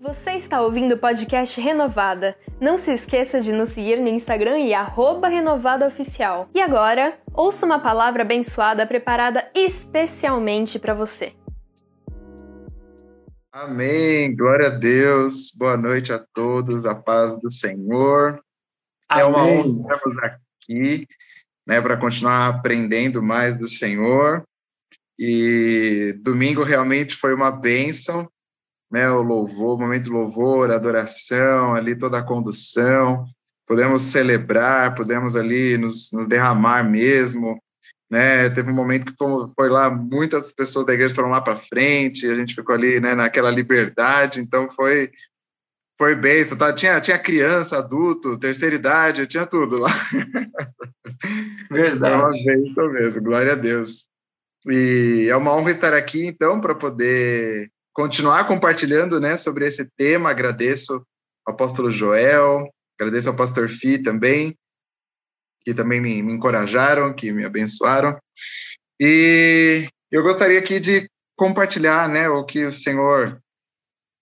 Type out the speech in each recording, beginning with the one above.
Você está ouvindo o podcast Renovada. Não se esqueça de nos seguir no Instagram e renovadaoficial. E agora, ouça uma palavra abençoada preparada especialmente para você. Amém, glória a Deus, boa noite a todos, a paz do Senhor. Amém. É uma honra estarmos aqui, né, para continuar aprendendo mais do Senhor. E domingo realmente foi uma bênção, né, o louvor, o momento de louvor, adoração, ali toda a condução, podemos celebrar, podemos ali nos, nos derramar mesmo, né, teve um momento que foi lá, muitas pessoas da igreja foram lá para frente, a gente ficou ali, né, naquela liberdade, então foi foi bem, tá? tinha, tinha criança, adulto, terceira idade, tinha tudo lá. Verdade. É uma bênção mesmo, glória a Deus. E é uma honra estar aqui, então, para poder continuar compartilhando né, sobre esse tema. Agradeço ao apóstolo Joel, agradeço ao pastor Fi também, que também me, me encorajaram, que me abençoaram. E eu gostaria aqui de compartilhar né, o que o Senhor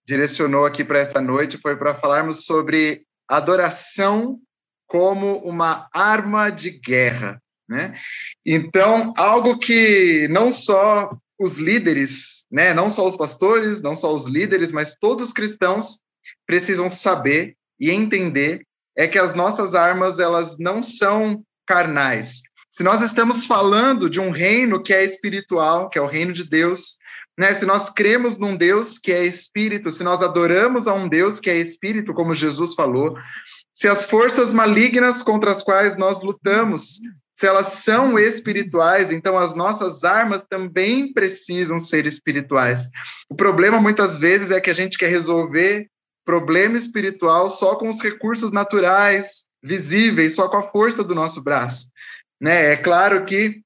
direcionou aqui para esta noite, foi para falarmos sobre adoração como uma arma de guerra. Né? Então, algo que não só os líderes, né, não só os pastores, não só os líderes, mas todos os cristãos precisam saber e entender é que as nossas armas elas não são carnais. Se nós estamos falando de um reino que é espiritual, que é o reino de Deus, né? Se nós cremos num Deus que é espírito, se nós adoramos a um Deus que é espírito, como Jesus falou, se as forças malignas contra as quais nós lutamos se elas são espirituais, então as nossas armas também precisam ser espirituais. O problema muitas vezes é que a gente quer resolver problema espiritual só com os recursos naturais, visíveis, só com a força do nosso braço. Né? É claro que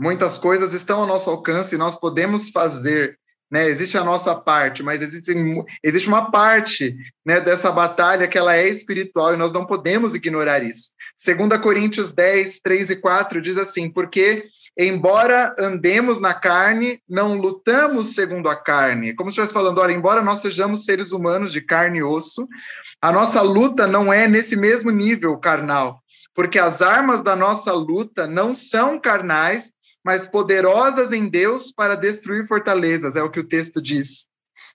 muitas coisas estão ao nosso alcance e nós podemos fazer né? Existe a nossa parte, mas existe, existe uma parte né, dessa batalha que ela é espiritual e nós não podemos ignorar isso. 2 Coríntios 10, 3 e 4 diz assim: Porque, embora andemos na carne, não lutamos segundo a carne. Como se estivesse falando, olha, embora nós sejamos seres humanos de carne e osso, a nossa luta não é nesse mesmo nível carnal. Porque as armas da nossa luta não são carnais, mas poderosas em Deus para destruir fortalezas, é o que o texto diz.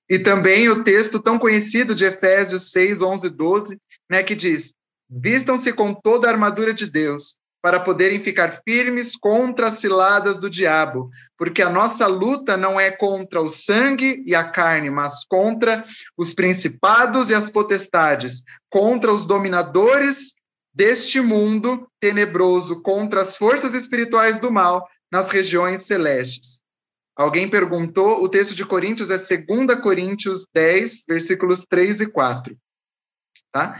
E também o texto tão conhecido de Efésios 6, 11 12, né, que diz: Vistam-se com toda a armadura de Deus, para poderem ficar firmes contra as ciladas do diabo, porque a nossa luta não é contra o sangue e a carne, mas contra os principados e as potestades, contra os dominadores deste mundo tenebroso, contra as forças espirituais do mal nas regiões celestes. Alguém perguntou, o texto de Coríntios é 2 Coríntios 10, versículos 3 e 4. Tá?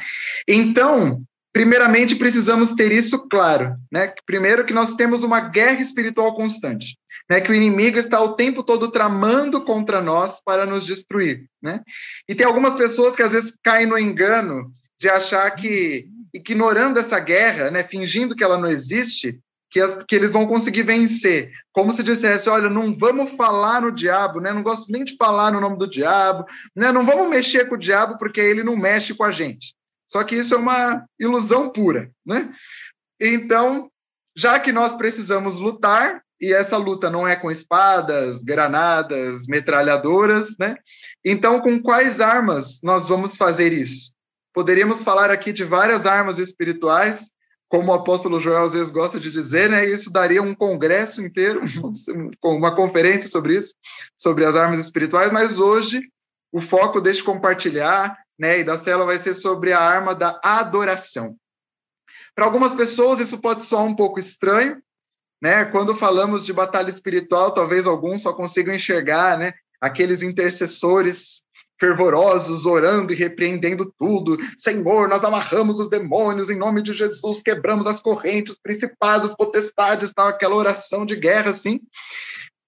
Então, primeiramente precisamos ter isso claro, né? Primeiro que nós temos uma guerra espiritual constante, né? Que o inimigo está o tempo todo tramando contra nós para nos destruir, né? E tem algumas pessoas que às vezes caem no engano de achar que ignorando essa guerra, né, fingindo que ela não existe, que, as, que eles vão conseguir vencer. Como se dissesse, olha, não vamos falar no diabo, né? Não gosto nem de falar no nome do diabo, né? Não vamos mexer com o diabo porque ele não mexe com a gente. Só que isso é uma ilusão pura, né? Então, já que nós precisamos lutar, e essa luta não é com espadas, granadas, metralhadoras, né? Então, com quais armas nós vamos fazer isso? Poderíamos falar aqui de várias armas espirituais, como o apóstolo Joel às vezes gosta de dizer, né, isso daria um congresso inteiro, uma conferência sobre isso, sobre as armas espirituais, mas hoje o foco deste compartilhar, né, e da cela vai ser sobre a arma da adoração. Para algumas pessoas isso pode soar um pouco estranho, né? Quando falamos de batalha espiritual, talvez alguns só consigam enxergar, né, aqueles intercessores fervorosos, orando e repreendendo tudo. Senhor, nós amarramos os demônios em nome de Jesus, quebramos as correntes, principados, potestades, tal, aquela oração de guerra, assim.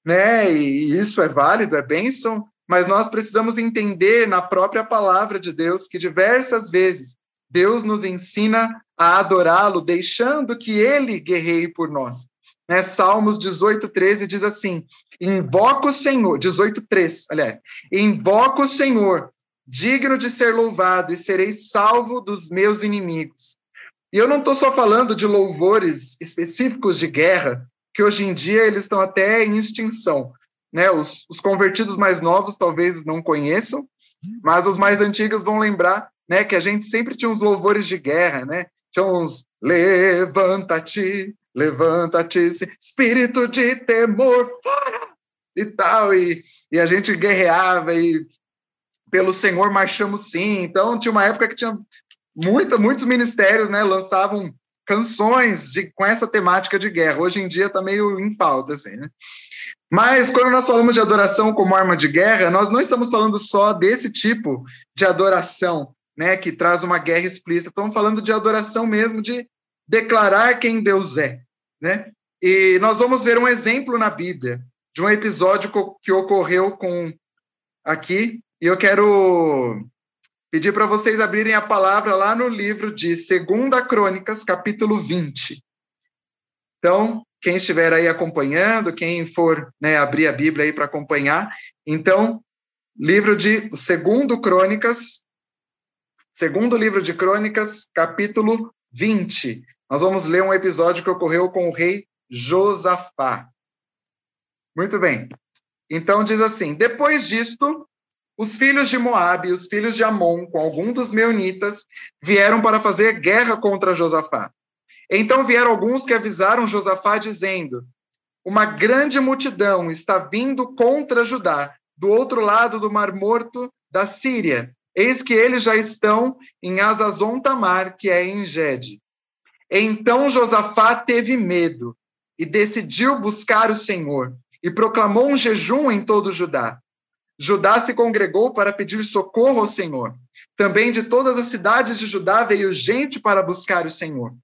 Né? E isso é válido, é bênção, mas nós precisamos entender na própria palavra de Deus que diversas vezes Deus nos ensina a adorá-lo, deixando que ele guerreie por nós. Né? Salmos 18, 13 diz assim: Invoca o Senhor, 18, 3, aliás, invoca o Senhor digno de ser louvado, e serei salvo dos meus inimigos. E eu não estou só falando de louvores específicos de guerra, que hoje em dia eles estão até em extinção. Né? Os, os convertidos mais novos talvez não conheçam, mas os mais antigos vão lembrar né, que a gente sempre tinha uns louvores de guerra, né? Tinha uns levanta-te, levanta-te, espírito de temor, fora! E tal, e, e a gente guerreava e pelo Senhor marchamos sim. Então tinha uma época que tinha muita, muitos ministérios, né, lançavam canções de, com essa temática de guerra. Hoje em dia está meio em falta, assim, né? Mas quando nós falamos de adoração como arma de guerra, nós não estamos falando só desse tipo de adoração, né, que traz uma guerra explícita. Estamos falando de adoração mesmo, de declarar quem Deus é, né? E nós vamos ver um exemplo na Bíblia de um episódio que ocorreu com aqui, e eu quero pedir para vocês abrirem a palavra lá no livro de Segunda Crônicas, capítulo 20. Então, quem estiver aí acompanhando, quem for né, abrir a Bíblia aí para acompanhar, então, livro de Segundo Crônicas, segundo livro de Crônicas, capítulo 20. Nós vamos ler um episódio que ocorreu com o rei Josafá. Muito bem. Então diz assim: Depois disto, os filhos de Moabe e os filhos de Amon, com algum dos meunitas, vieram para fazer guerra contra Josafá. Então vieram alguns que avisaram Josafá, dizendo: Uma grande multidão está vindo contra Judá, do outro lado do Mar Morto da Síria. Eis que eles já estão em Azazon Tamar, que é em Gede. Então Josafá teve medo e decidiu buscar o Senhor, e proclamou um jejum em todo Judá. Judá se congregou para pedir socorro ao Senhor. Também de todas as cidades de Judá veio gente para buscar o Senhor.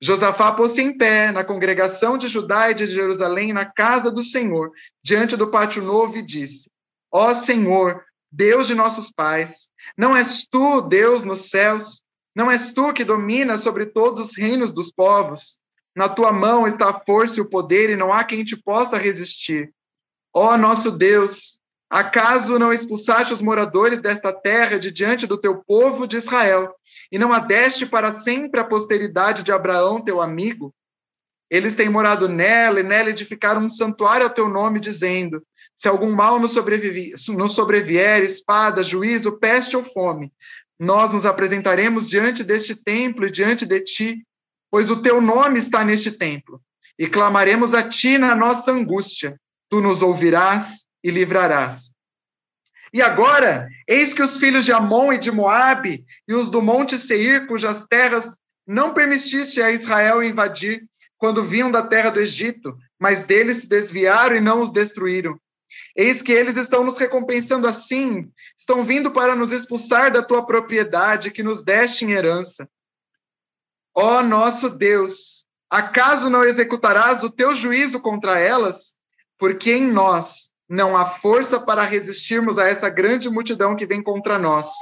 Josafá pôs-se em pé na congregação de Judá e de Jerusalém, na casa do Senhor, diante do pátio novo, e disse: Ó Senhor, Deus de nossos pais, não és tu, Deus nos céus? Não és tu que dominas sobre todos os reinos dos povos? Na tua mão está a força e o poder, e não há quem te possa resistir. Ó nosso Deus, Acaso não expulsaste os moradores desta terra de diante do teu povo de Israel, e não adeste para sempre a posteridade de Abraão, teu amigo? Eles têm morado nela, e nela edificaram um santuário ao teu nome, dizendo: Se algum mal nos sobrevier, espada, juízo, peste ou fome, nós nos apresentaremos diante deste templo e diante de ti, pois o teu nome está neste templo, e clamaremos a ti na nossa angústia. Tu nos ouvirás e livrarás. E agora, eis que os filhos de Amon e de Moabe e os do monte Seir, cujas terras não permitiste a Israel invadir quando vinham da terra do Egito, mas deles se desviaram e não os destruíram. Eis que eles estão nos recompensando assim, estão vindo para nos expulsar da tua propriedade que nos deste em herança. Ó nosso Deus, acaso não executarás o teu juízo contra elas? Porque em nós não há força para resistirmos a essa grande multidão que vem contra nós.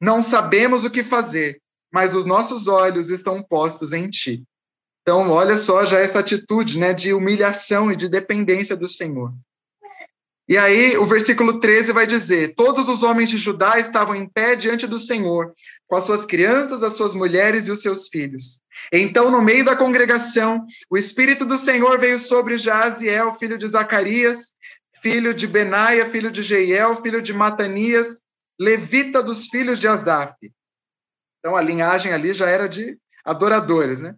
Não sabemos o que fazer, mas os nossos olhos estão postos em ti. Então, olha só já essa atitude né, de humilhação e de dependência do Senhor. E aí, o versículo 13 vai dizer: Todos os homens de Judá estavam em pé diante do Senhor, com as suas crianças, as suas mulheres e os seus filhos. Então, no meio da congregação, o Espírito do Senhor veio sobre Jaziel, filho de Zacarias, filho de Benaia, filho de Jeiel, filho de Matanias, levita dos filhos de Asaf. Então a linhagem ali já era de adoradores, né?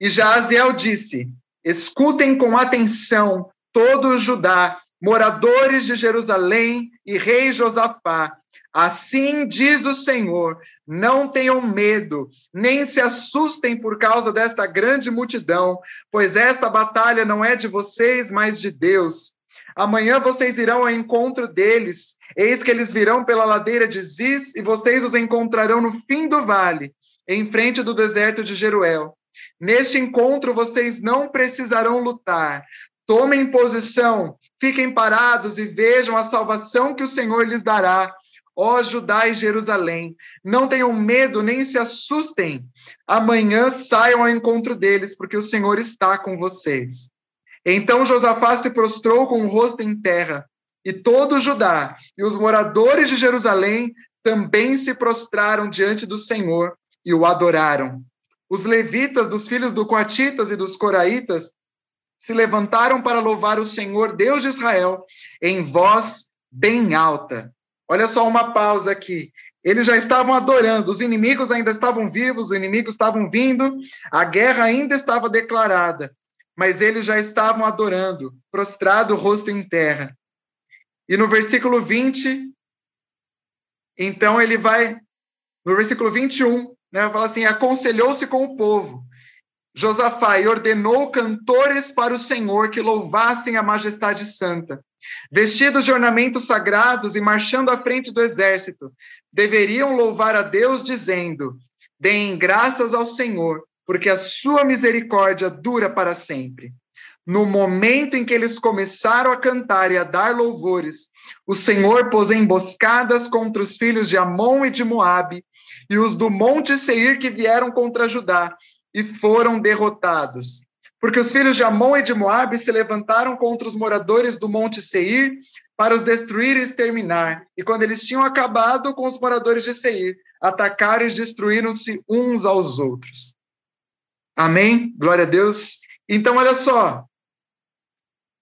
E Jaziel disse: Escutem com atenção todo Judá, moradores de Jerusalém e rei Josafá. Assim diz o Senhor: não tenham medo, nem se assustem por causa desta grande multidão, pois esta batalha não é de vocês, mas de Deus. Amanhã vocês irão ao encontro deles. Eis que eles virão pela ladeira de Ziz, e vocês os encontrarão no fim do vale, em frente do deserto de Jeruel. Neste encontro vocês não precisarão lutar. Tomem posição, fiquem parados e vejam a salvação que o Senhor lhes dará. Ó Judá e Jerusalém, não tenham medo nem se assustem. Amanhã saiam ao encontro deles, porque o Senhor está com vocês. Então Josafá se prostrou com o rosto em terra, e todo Judá e os moradores de Jerusalém também se prostraram diante do Senhor e o adoraram. Os levitas dos filhos do Coatitas e dos Coraitas se levantaram para louvar o Senhor Deus de Israel em voz bem alta. Olha só uma pausa aqui. Eles já estavam adorando, os inimigos ainda estavam vivos, os inimigos estavam vindo, a guerra ainda estava declarada, mas eles já estavam adorando, prostrado rosto em terra. E no versículo 20, então ele vai, no versículo 21, né, fala assim: aconselhou-se com o povo. Josafá e ordenou cantores para o Senhor que louvassem a majestade santa. Vestidos de ornamentos sagrados e marchando à frente do exército, deveriam louvar a Deus, dizendo: Deem graças ao Senhor, porque a sua misericórdia dura para sempre. No momento em que eles começaram a cantar e a dar louvores, o Senhor pôs emboscadas contra os filhos de Amon e de Moabe, e os do monte Seir que vieram contra Judá, e foram derrotados. Porque os filhos de Amon e de Moabe se levantaram contra os moradores do monte Seir para os destruir e exterminar. E quando eles tinham acabado com os moradores de Seir, atacaram e destruíram-se uns aos outros. Amém? Glória a Deus. Então, olha só.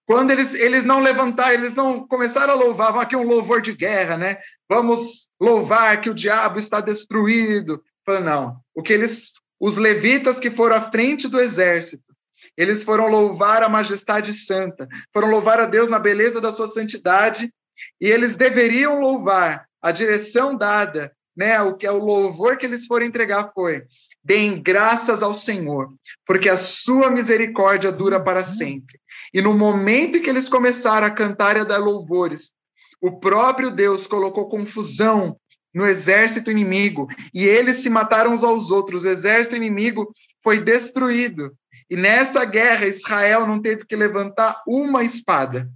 Quando eles, eles não levantaram, eles não começaram a louvar, vamos aqui um louvor de guerra, né? Vamos louvar que o diabo está destruído. Não. O que eles, os levitas que foram à frente do exército, eles foram louvar a majestade santa, foram louvar a Deus na beleza da sua santidade, e eles deveriam louvar a direção dada, né? O que é o louvor que eles foram entregar foi: deem graças ao Senhor, porque a sua misericórdia dura para sempre. E no momento em que eles começaram a cantar e a dar louvores, o próprio Deus colocou confusão no exército inimigo e eles se mataram uns aos outros. O exército inimigo foi destruído. E nessa guerra, Israel não teve que levantar uma espada.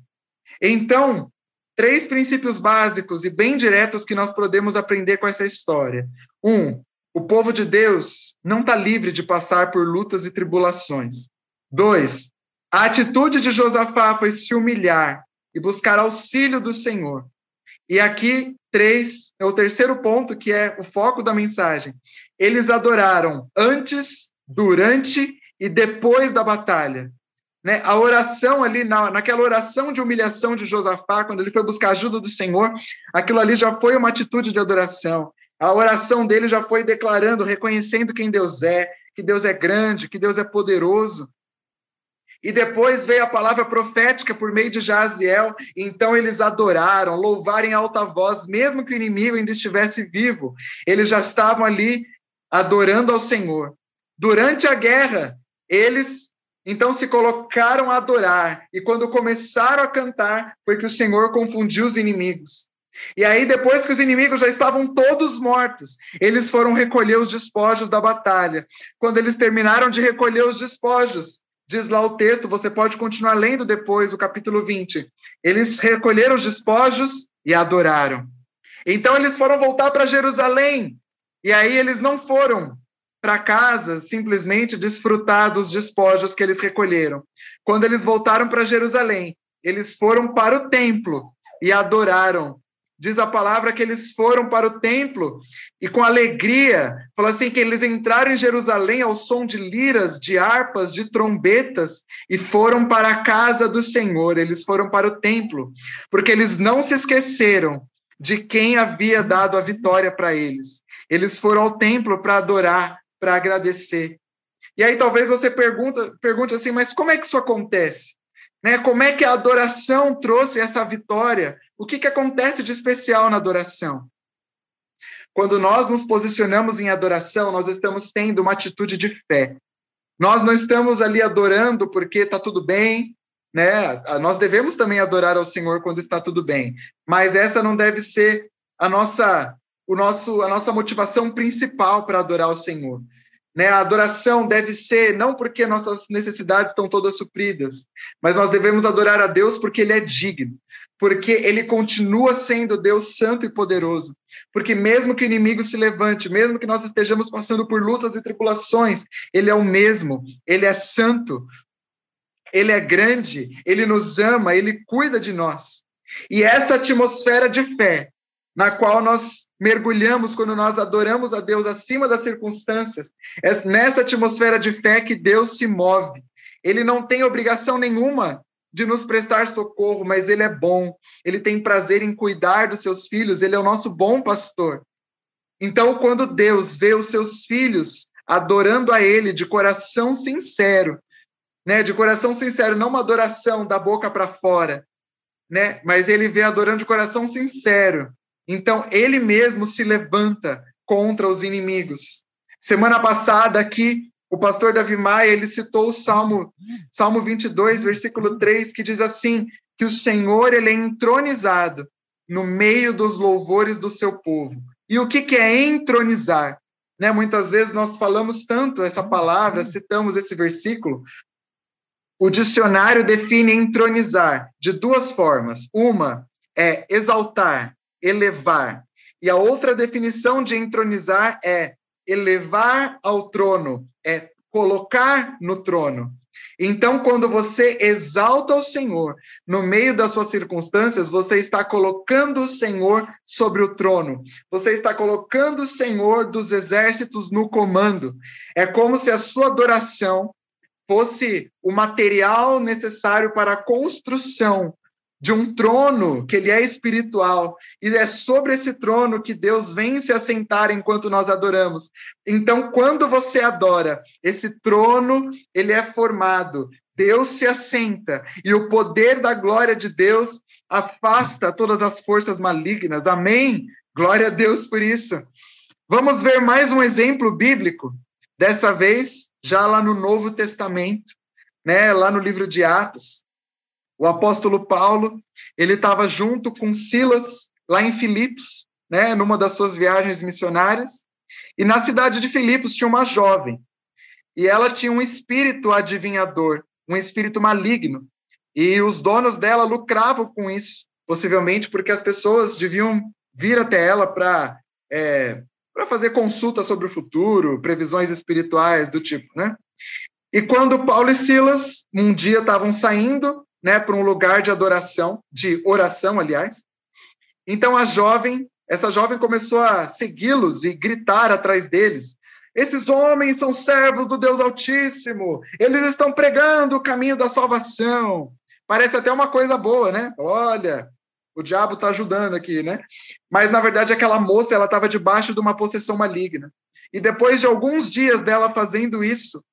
Então, três princípios básicos e bem diretos que nós podemos aprender com essa história. Um, o povo de Deus não está livre de passar por lutas e tribulações. Dois, a atitude de Josafá foi se humilhar e buscar auxílio do Senhor. E aqui, três, é o terceiro ponto, que é o foco da mensagem. Eles adoraram antes, durante e depois da batalha. Né? A oração ali, na, naquela oração de humilhação de Josafá, quando ele foi buscar ajuda do Senhor, aquilo ali já foi uma atitude de adoração. A oração dele já foi declarando, reconhecendo quem Deus é, que Deus é grande, que Deus é poderoso. E depois veio a palavra profética por meio de Jaziel. Então eles adoraram, louvaram em alta voz, mesmo que o inimigo ainda estivesse vivo. Eles já estavam ali adorando ao Senhor. Durante a guerra, eles então se colocaram a adorar, e quando começaram a cantar, foi que o Senhor confundiu os inimigos. E aí, depois que os inimigos já estavam todos mortos, eles foram recolher os despojos da batalha. Quando eles terminaram de recolher os despojos, diz lá o texto, você pode continuar lendo depois o capítulo 20. Eles recolheram os despojos e adoraram. Então eles foram voltar para Jerusalém. E aí eles não foram para casa simplesmente desfrutar dos despojos que eles recolheram. Quando eles voltaram para Jerusalém, eles foram para o templo e adoraram. Diz a palavra que eles foram para o templo e com alegria, falou assim que eles entraram em Jerusalém ao som de liras, de harpas, de trombetas e foram para a casa do Senhor, eles foram para o templo, porque eles não se esqueceram de quem havia dado a vitória para eles. Eles foram ao templo para adorar, para agradecer. E aí talvez você pergunta, pergunte assim, mas como é que isso acontece? Né? Como é que a adoração trouxe essa vitória? O que, que acontece de especial na adoração? Quando nós nos posicionamos em adoração, nós estamos tendo uma atitude de fé. Nós não estamos ali adorando porque está tudo bem, né? Nós devemos também adorar ao Senhor quando está tudo bem, mas essa não deve ser a nossa o nosso, a nossa motivação principal para adorar o Senhor. Né? A adoração deve ser não porque nossas necessidades estão todas supridas, mas nós devemos adorar a Deus porque Ele é digno, porque Ele continua sendo Deus santo e poderoso. Porque mesmo que o inimigo se levante, mesmo que nós estejamos passando por lutas e tribulações, Ele é o mesmo, Ele é santo, Ele é grande, Ele nos ama, Ele cuida de nós. E essa atmosfera de fé na qual nós mergulhamos quando nós adoramos a Deus acima das circunstâncias. É nessa atmosfera de fé que Deus se move. Ele não tem obrigação nenhuma de nos prestar socorro, mas ele é bom. Ele tem prazer em cuidar dos seus filhos, ele é o nosso bom pastor. Então, quando Deus vê os seus filhos adorando a ele de coração sincero, né, de coração sincero, não uma adoração da boca para fora, né, mas ele vê adorando de coração sincero. Então, ele mesmo se levanta contra os inimigos. Semana passada aqui, o pastor Davi Maia, ele citou o Salmo, Salmo 22, versículo 3, que diz assim, que o Senhor, ele é entronizado no meio dos louvores do seu povo. E o que, que é entronizar? Né, muitas vezes nós falamos tanto essa palavra, citamos esse versículo. O dicionário define entronizar de duas formas. Uma é exaltar, elevar. E a outra definição de entronizar é elevar ao trono, é colocar no trono. Então, quando você exalta o Senhor no meio das suas circunstâncias, você está colocando o Senhor sobre o trono. Você está colocando o Senhor dos exércitos no comando. É como se a sua adoração fosse o material necessário para a construção de um trono que ele é espiritual e é sobre esse trono que Deus vem se assentar enquanto nós adoramos. Então, quando você adora, esse trono ele é formado, Deus se assenta e o poder da glória de Deus afasta todas as forças malignas. Amém. Glória a Deus por isso. Vamos ver mais um exemplo bíblico. Dessa vez, já lá no Novo Testamento, né, lá no livro de Atos. O apóstolo Paulo, ele estava junto com Silas lá em Filipos, né, numa das suas viagens missionárias, e na cidade de Filipos tinha uma jovem, e ela tinha um espírito adivinhador, um espírito maligno, e os donos dela lucravam com isso, possivelmente porque as pessoas deviam vir até ela para é, para fazer consulta sobre o futuro, previsões espirituais do tipo, né? E quando Paulo e Silas um dia estavam saindo, né, para um lugar de adoração, de oração, aliás. Então a jovem, essa jovem começou a segui-los e gritar atrás deles. Esses homens são servos do Deus Altíssimo. Eles estão pregando o caminho da salvação. Parece até uma coisa boa, né? Olha, o diabo está ajudando aqui, né? Mas na verdade aquela moça ela estava debaixo de uma possessão maligna. E depois de alguns dias dela fazendo isso,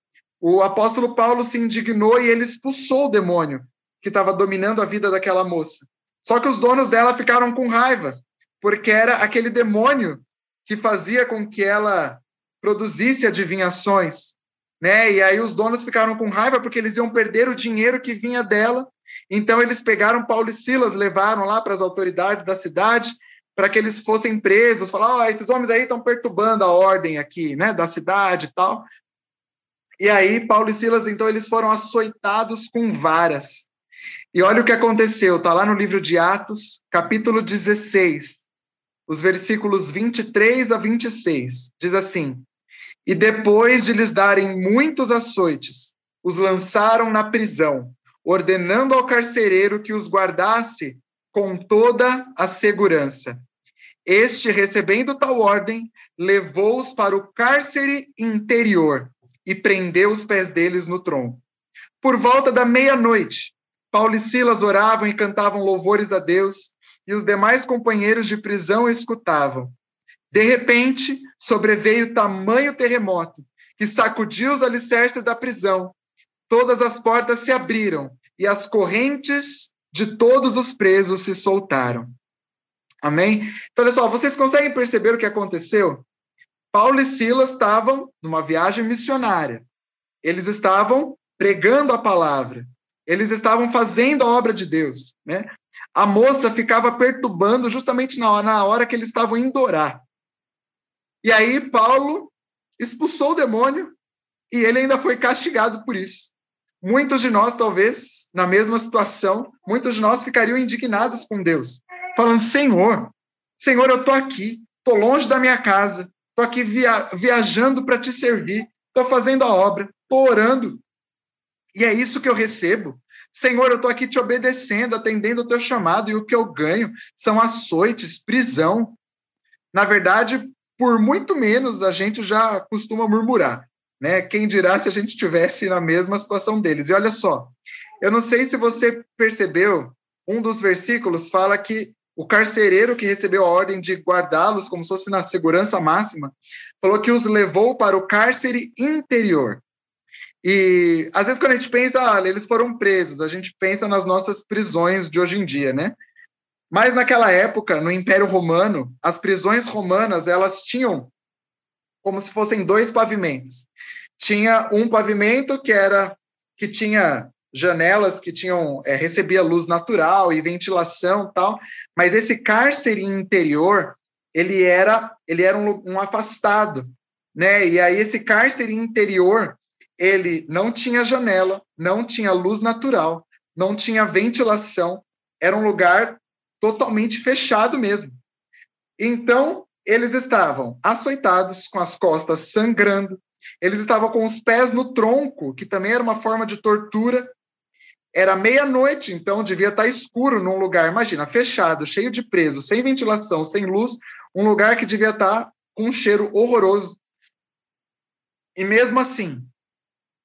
o apóstolo Paulo se indignou e ele expulsou o demônio que estava dominando a vida daquela moça. Só que os donos dela ficaram com raiva, porque era aquele demônio que fazia com que ela produzisse adivinhações, né? E aí os donos ficaram com raiva porque eles iam perder o dinheiro que vinha dela. Então eles pegaram Paulo e Silas, levaram lá para as autoridades da cidade para que eles fossem presos, falaram, oh, esses homens aí estão perturbando a ordem aqui, né, da cidade e tal. E aí Paulo e Silas, então, eles foram açoitados com varas. E olha o que aconteceu, está lá no livro de Atos, capítulo 16, os versículos 23 a 26. Diz assim: E depois de lhes darem muitos açoites, os lançaram na prisão, ordenando ao carcereiro que os guardasse com toda a segurança. Este, recebendo tal ordem, levou-os para o cárcere interior e prendeu os pés deles no tronco. Por volta da meia-noite, Paulo e Silas oravam e cantavam louvores a Deus, e os demais companheiros de prisão escutavam. De repente, sobreveio tamanho terremoto que sacudiu os alicerces da prisão. Todas as portas se abriram e as correntes de todos os presos se soltaram. Amém? Então, olha só, vocês conseguem perceber o que aconteceu? Paulo e Silas estavam numa viagem missionária. Eles estavam pregando a palavra. Eles estavam fazendo a obra de Deus, né? A moça ficava perturbando justamente na hora, na hora que eles estavam indo orar. E aí Paulo expulsou o demônio e ele ainda foi castigado por isso. Muitos de nós, talvez, na mesma situação, muitos de nós ficariam indignados com Deus, falando: Senhor, Senhor, eu estou aqui, estou longe da minha casa, estou aqui via viajando para te servir, estou fazendo a obra, estou orando, e é isso que eu recebo. Senhor, eu estou aqui te obedecendo, atendendo o teu chamado, e o que eu ganho são açoites, prisão. Na verdade, por muito menos a gente já costuma murmurar, né? Quem dirá se a gente estivesse na mesma situação deles? E olha só, eu não sei se você percebeu, um dos versículos fala que o carcereiro que recebeu a ordem de guardá-los como se fosse na segurança máxima, falou que os levou para o cárcere interior. E às vezes quando a gente pensa, ah, eles foram presos, a gente pensa nas nossas prisões de hoje em dia, né? Mas naquela época, no Império Romano, as prisões romanas, elas tinham como se fossem dois pavimentos. Tinha um pavimento que era que tinha janelas que tinham é, recebia luz natural e ventilação tal, mas esse cárcere interior ele era ele era um, um afastado, né? E aí esse cárcere interior ele não tinha janela, não tinha luz natural, não tinha ventilação, era um lugar totalmente fechado mesmo. Então eles estavam açoitados, com as costas sangrando, eles estavam com os pés no tronco, que também era uma forma de tortura, era meia-noite, então devia estar escuro num lugar, imagina, fechado, cheio de presos, sem ventilação, sem luz, um lugar que devia estar com um cheiro horroroso. E mesmo assim,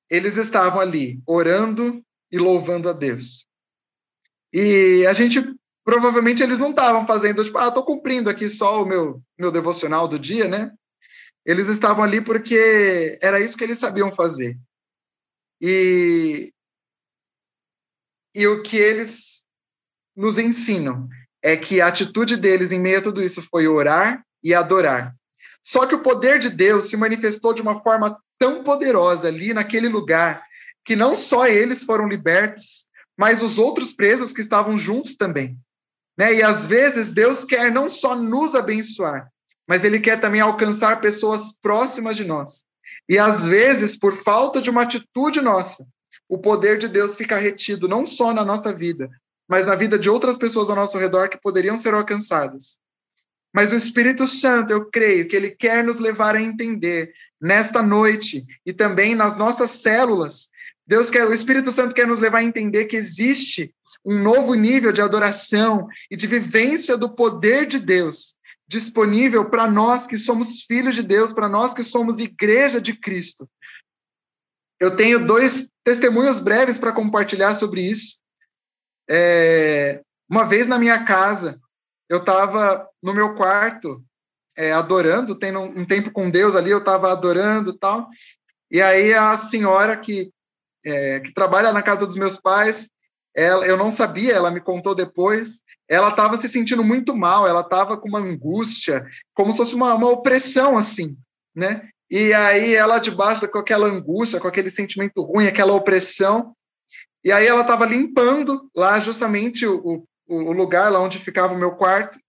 eles estavam ali orando e louvando a Deus. E a gente provavelmente eles não estavam fazendo, tipo, ah, estou cumprindo aqui só o meu meu devocional do dia, né? Eles estavam ali porque era isso que eles sabiam fazer. E e o que eles nos ensinam é que a atitude deles em meio a tudo isso foi orar e adorar. Só que o poder de Deus se manifestou de uma forma tão poderosa ali naquele lugar que não só eles foram libertos, mas os outros presos que estavam juntos também. Né? E às vezes Deus quer não só nos abençoar, mas Ele quer também alcançar pessoas próximas de nós. E às vezes, por falta de uma atitude nossa, o poder de Deus fica retido não só na nossa vida, mas na vida de outras pessoas ao nosso redor que poderiam ser alcançadas. Mas o Espírito Santo, eu creio que ele quer nos levar a entender nesta noite e também nas nossas células. Deus quer, o Espírito Santo quer nos levar a entender que existe um novo nível de adoração e de vivência do poder de Deus disponível para nós que somos filhos de Deus, para nós que somos igreja de Cristo. Eu tenho dois testemunhos breves para compartilhar sobre isso. É, uma vez na minha casa, eu estava no meu quarto é, adorando, tendo um tempo com Deus ali, eu estava adorando tal. E aí a senhora que, é, que trabalha na casa dos meus pais, ela, eu não sabia, ela me contou depois, ela estava se sentindo muito mal, ela estava com uma angústia, como se fosse uma, uma opressão, assim, né? E aí ela debaixo com aquela angústia, com aquele sentimento ruim, aquela opressão, e aí ela estava limpando lá justamente o, o, lugar lá onde ficava o meu quarto.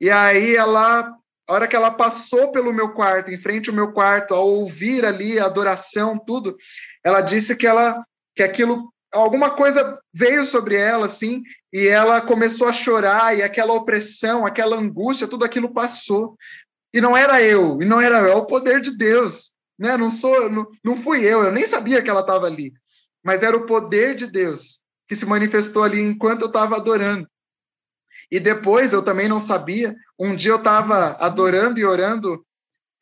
E aí ela, a hora que ela passou pelo meu quarto, em frente ao meu quarto, ao ouvir ali a adoração, tudo, ela disse que ela que aquilo alguma coisa veio sobre ela assim, e ela começou a chorar e aquela opressão, aquela angústia, tudo aquilo passou. E não era eu, e não era eu, é o poder de Deus, né? Não sou, não, não fui eu, eu nem sabia que ela estava ali, mas era o poder de Deus que se manifestou ali enquanto eu estava adorando. E depois eu também não sabia. Um dia eu estava adorando e orando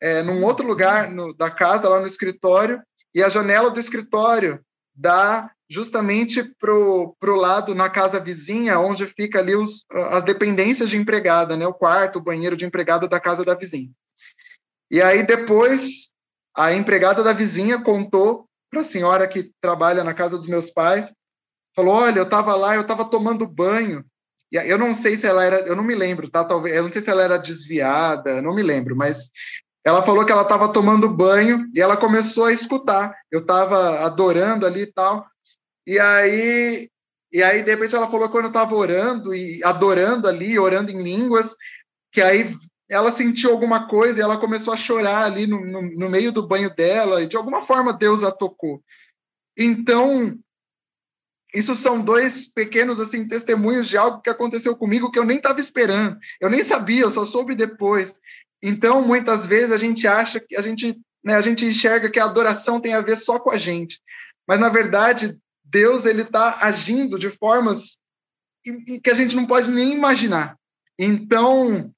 é, num outro lugar no, da casa, lá no escritório, e a janela do escritório dá justamente pro, pro lado na casa vizinha, onde fica ali os, as dependências de empregada, né? O quarto, o banheiro de empregada da casa da vizinha. E aí depois a empregada da vizinha contou para a senhora que trabalha na casa dos meus pais, falou: "Olha, eu estava lá, eu estava tomando banho. Eu não sei se ela era, eu não me lembro, tá? Talvez, eu não sei se ela era desviada, não me lembro, mas ela falou que ela estava tomando banho e ela começou a escutar. Eu estava adorando ali e tal. E aí, e aí, de repente, ela falou que quando eu estava orando e adorando ali, orando em línguas, que aí ela sentiu alguma coisa e ela começou a chorar ali no, no, no meio do banho dela, e de alguma forma Deus a tocou. Então, isso são dois pequenos assim testemunhos de algo que aconteceu comigo que eu nem estava esperando. Eu nem sabia, eu só soube depois. Então, muitas vezes a gente acha que a gente, né, a gente enxerga que a adoração tem a ver só com a gente. Mas na verdade, Deus ele está agindo de formas que a gente não pode nem imaginar. Então,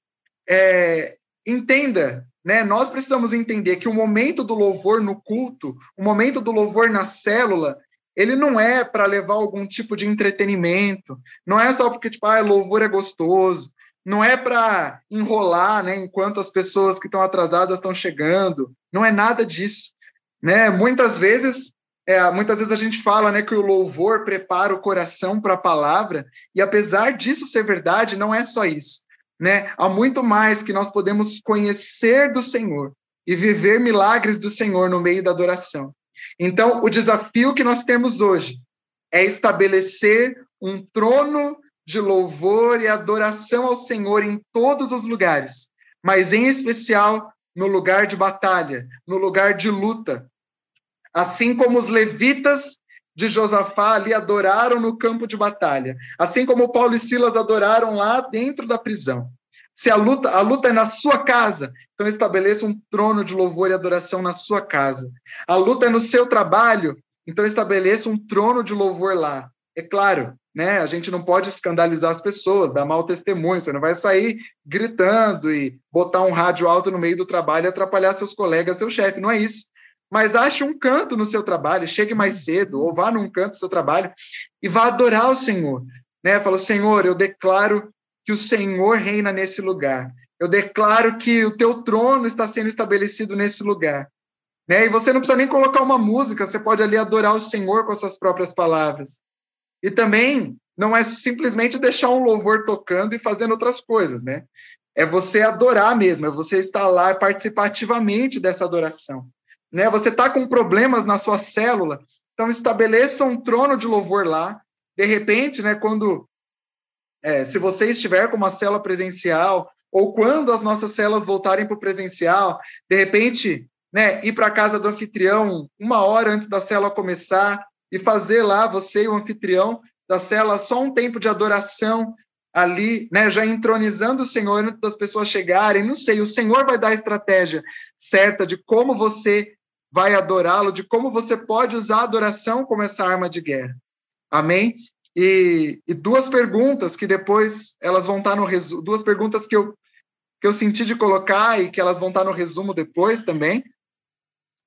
é, entenda, né? Nós precisamos entender que o momento do louvor no culto, o momento do louvor na célula, ele não é para levar algum tipo de entretenimento, não é só porque tipo, ah, louvor é gostoso, não é para enrolar, né, enquanto as pessoas que estão atrasadas estão chegando, não é nada disso, né? Muitas vezes, é, muitas vezes a gente fala, né, que o louvor prepara o coração para a palavra, e apesar disso ser verdade, não é só isso, né? Há muito mais que nós podemos conhecer do Senhor e viver milagres do Senhor no meio da adoração. Então, o desafio que nós temos hoje é estabelecer um trono de louvor e adoração ao Senhor em todos os lugares, mas em especial no lugar de batalha, no lugar de luta. Assim como os levitas de Josafá ali adoraram no campo de batalha, assim como Paulo e Silas adoraram lá dentro da prisão. Se a luta, a luta é na sua casa, então estabeleça um trono de louvor e adoração na sua casa. A luta é no seu trabalho, então estabeleça um trono de louvor lá. É claro, né? A gente não pode escandalizar as pessoas, dar mau testemunho, você não vai sair gritando e botar um rádio alto no meio do trabalho e atrapalhar seus colegas, seu chefe, não é isso. Mas ache um canto no seu trabalho, chegue mais cedo, ou vá num canto do seu trabalho e vá adorar o Senhor. Né? Fala, Senhor, eu declaro que o Senhor reina nesse lugar. Eu declaro que o teu trono está sendo estabelecido nesse lugar. Né? E você não precisa nem colocar uma música, você pode ali adorar o Senhor com as suas próprias palavras. E também não é simplesmente deixar um louvor tocando e fazendo outras coisas, né? É você adorar mesmo, é você estar lá e participar ativamente dessa adoração. Né? Você está com problemas na sua célula, então estabeleça um trono de louvor lá. De repente, né, quando é, se você estiver com uma célula presencial, ou quando as nossas células voltarem para o presencial, de repente, né, ir para a casa do anfitrião uma hora antes da célula começar e fazer lá, você e o anfitrião da célula, só um tempo de adoração ali, né, já entronizando o Senhor antes das pessoas chegarem, não sei, o Senhor vai dar a estratégia certa de como você vai adorá-lo, de como você pode usar a adoração como essa arma de guerra. Amém? E, e duas perguntas que depois elas vão estar no resumo, duas perguntas que eu, que eu senti de colocar e que elas vão estar no resumo depois também,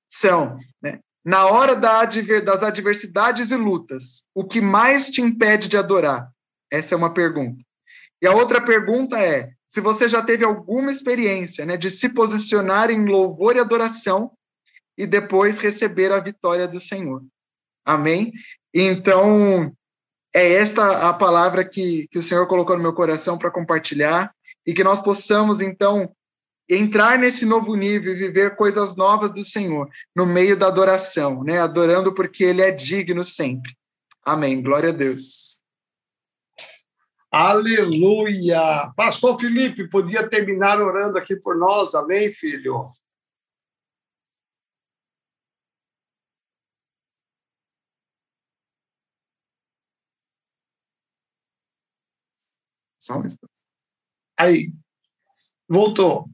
são, né, na hora da adver, das adversidades e lutas, o que mais te impede de adorar? Essa é uma pergunta. E a outra pergunta é, se você já teve alguma experiência né, de se posicionar em louvor e adoração e depois receber a vitória do Senhor. Amém? Então, é esta a palavra que, que o Senhor colocou no meu coração para compartilhar e que nós possamos, então, entrar nesse novo nível e viver coisas novas do Senhor no meio da adoração, né? Adorando porque Ele é digno sempre. Amém. Glória a Deus. Aleluia! Pastor Felipe, podia terminar orando aqui por nós, amém, filho? Só. Aí, voltou.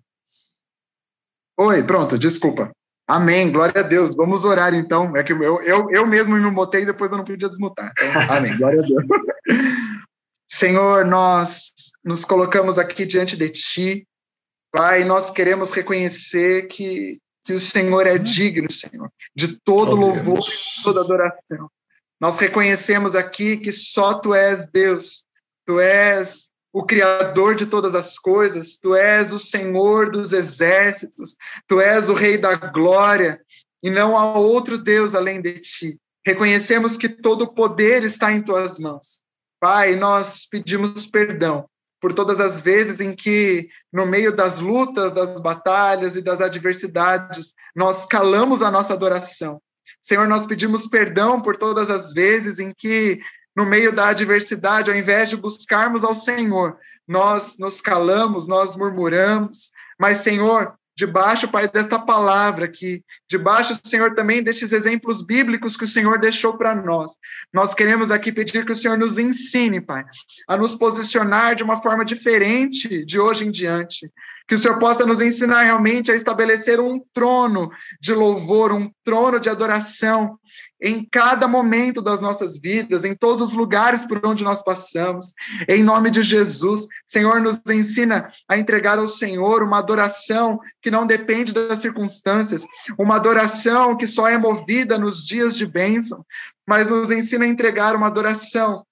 Oi, pronto, desculpa. Amém, glória a Deus. Vamos orar então. É que eu, eu, eu mesmo me mutei e depois eu não podia desmutar. Então, amém, glória a Deus. Senhor, nós nos colocamos aqui diante de Ti. Pai, nós queremos reconhecer que, que o Senhor é digno, Senhor, de todo oh, louvor, toda adoração. Nós reconhecemos aqui que só Tu és Deus, Tu és o Criador de todas as coisas, tu és o Senhor dos exércitos, tu és o Rei da glória, e não há outro Deus além de ti. Reconhecemos que todo o poder está em tuas mãos. Pai, nós pedimos perdão por todas as vezes em que, no meio das lutas, das batalhas e das adversidades, nós calamos a nossa adoração. Senhor, nós pedimos perdão por todas as vezes em que no meio da adversidade, ao invés de buscarmos ao Senhor, nós nos calamos, nós murmuramos, mas, Senhor, debaixo, Pai, desta palavra aqui, debaixo, Senhor, também destes exemplos bíblicos que o Senhor deixou para nós. Nós queremos aqui pedir que o Senhor nos ensine, Pai, a nos posicionar de uma forma diferente de hoje em diante. Que o Senhor possa nos ensinar realmente a estabelecer um trono de louvor, um trono de adoração em cada momento das nossas vidas, em todos os lugares por onde nós passamos. Em nome de Jesus, Senhor, nos ensina a entregar ao Senhor uma adoração que não depende das circunstâncias, uma adoração que só é movida nos dias de bênção, mas nos ensina a entregar uma adoração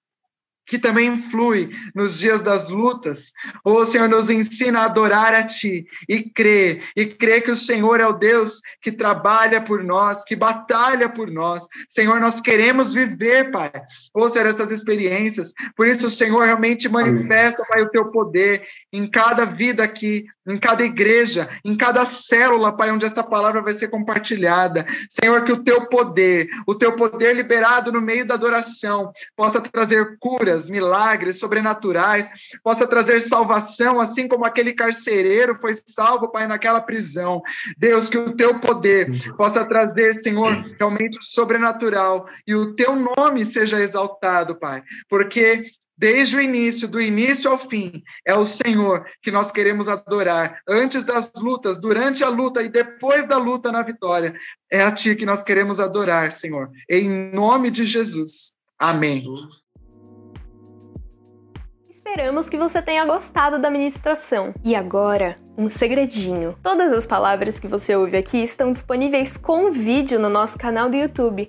que também flui nos dias das lutas. O Senhor nos ensina a adorar a Ti e crer, e crer que o Senhor é o Deus que trabalha por nós, que batalha por nós. Senhor, nós queremos viver, Pai, ou Senhor, essas experiências. Por isso, o Senhor realmente manifesta, Pai, o Teu poder em cada vida aqui, em cada igreja, em cada célula, Pai, onde esta palavra vai ser compartilhada. Senhor, que o Teu poder, o Teu poder liberado no meio da adoração, possa trazer cura curas, milagres sobrenaturais, possa trazer salvação, assim como aquele carcereiro foi salvo, Pai, naquela prisão. Deus, que o teu poder possa trazer, Senhor, realmente sobrenatural e o teu nome seja exaltado, Pai, porque desde o início, do início ao fim, é o Senhor que nós queremos adorar. Antes das lutas, durante a luta e depois da luta na vitória, é a Ti que nós queremos adorar, Senhor. Em nome de Jesus. Amém. Esperamos que você tenha gostado da ministração. E agora, um segredinho. Todas as palavras que você ouve aqui estão disponíveis com vídeo no nosso canal do YouTube.